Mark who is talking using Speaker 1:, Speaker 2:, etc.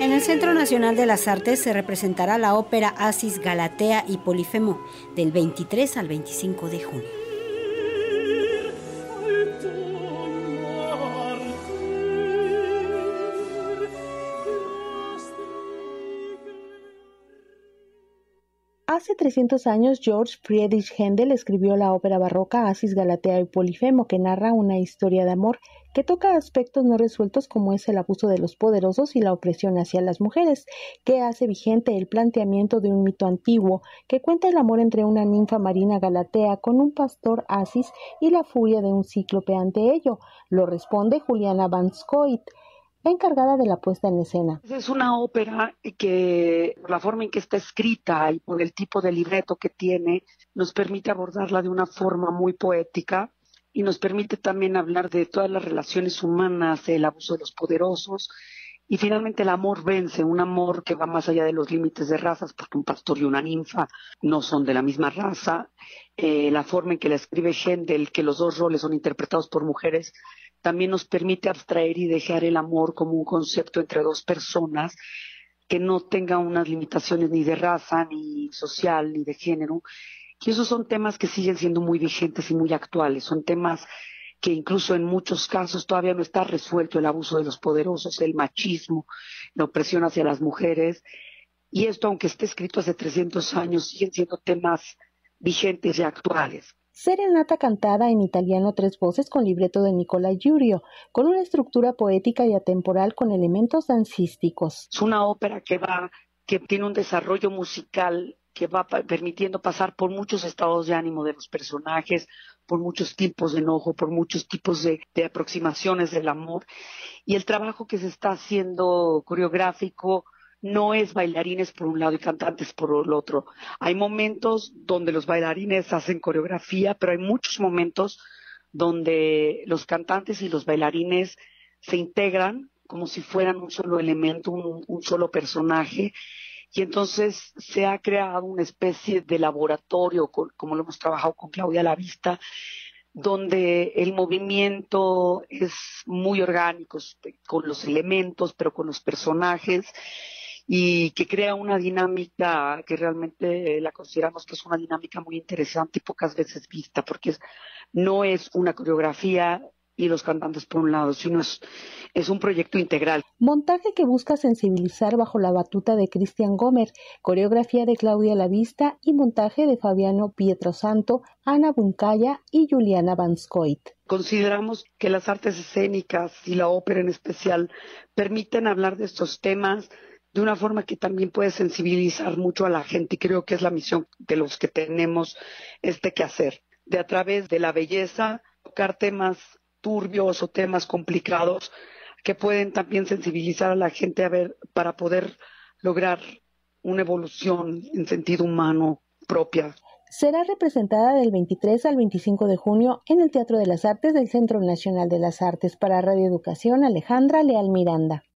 Speaker 1: En el Centro Nacional de las Artes se representará la ópera Asis, Galatea y Polifemo del 23 al 25 de junio.
Speaker 2: Hace 300 años, George Friedrich Händel escribió la ópera barroca Asis, Galatea y Polifemo, que narra una historia de amor que toca aspectos no resueltos como es el abuso de los poderosos y la opresión hacia las mujeres, que hace vigente el planteamiento de un mito antiguo que cuenta el amor entre una ninfa marina Galatea con un pastor Asis y la furia de un cíclope ante ello. Lo responde Juliana Van Scoit encargada de la puesta en escena.
Speaker 3: Es una ópera que, por la forma en que está escrita y por el tipo de libreto que tiene, nos permite abordarla de una forma muy poética y nos permite también hablar de todas las relaciones humanas, el abuso de los poderosos y finalmente el amor vence, un amor que va más allá de los límites de razas, porque un pastor y una ninfa no son de la misma raza. Eh, la forma en que la escribe Händel, que los dos roles son interpretados por mujeres, también nos permite abstraer y dejar el amor como un concepto entre dos personas que no tenga unas limitaciones ni de raza, ni social, ni de género. Y esos son temas que siguen siendo muy vigentes y muy actuales. Son temas que incluso en muchos casos todavía no está resuelto el abuso de los poderosos, el machismo, la opresión hacia las mujeres. Y esto, aunque esté escrito hace 300 años, siguen siendo temas vigentes y actuales.
Speaker 2: Serenata cantada en italiano tres voces con libreto de Nicola Giurio, con una estructura poética y atemporal con elementos dancísticos.
Speaker 3: Es una ópera que va, que tiene un desarrollo musical que va permitiendo pasar por muchos estados de ánimo de los personajes, por muchos tipos de enojo, por muchos tipos de aproximaciones del amor. Y el trabajo que se está haciendo coreográfico, no es bailarines por un lado y cantantes por el otro. Hay momentos donde los bailarines hacen coreografía, pero hay muchos momentos donde los cantantes y los bailarines se integran como si fueran un solo elemento, un, solo personaje. Y entonces se ha creado una especie de laboratorio, como lo hemos trabajado con Claudia Lavista, donde el movimiento es muy orgánico, con los elementos, pero con los personajes y que crea una dinámica que realmente la consideramos que es una dinámica muy interesante y pocas veces vista, porque no es una coreografía y los cantantes por un lado, sino es, es un proyecto integral.
Speaker 2: Montaje que busca sensibilizar bajo la batuta de Cristian Gomer, coreografía de Claudia Lavista y montaje de Fabiano Pietrosanto, Ana Buncaya y Juliana Vanscoit.
Speaker 3: Consideramos que las artes escénicas y la ópera en especial permiten hablar de estos temas de una forma que también puede sensibilizar mucho a la gente y creo que es la misión de los que tenemos este que hacer, de a través de la belleza tocar temas turbios o temas complicados que pueden también sensibilizar a la gente a ver para poder lograr una evolución en sentido humano propia.
Speaker 2: Será representada del 23 al 25 de junio en el Teatro de las Artes del Centro Nacional de las Artes para Radio Educación Alejandra Leal Miranda.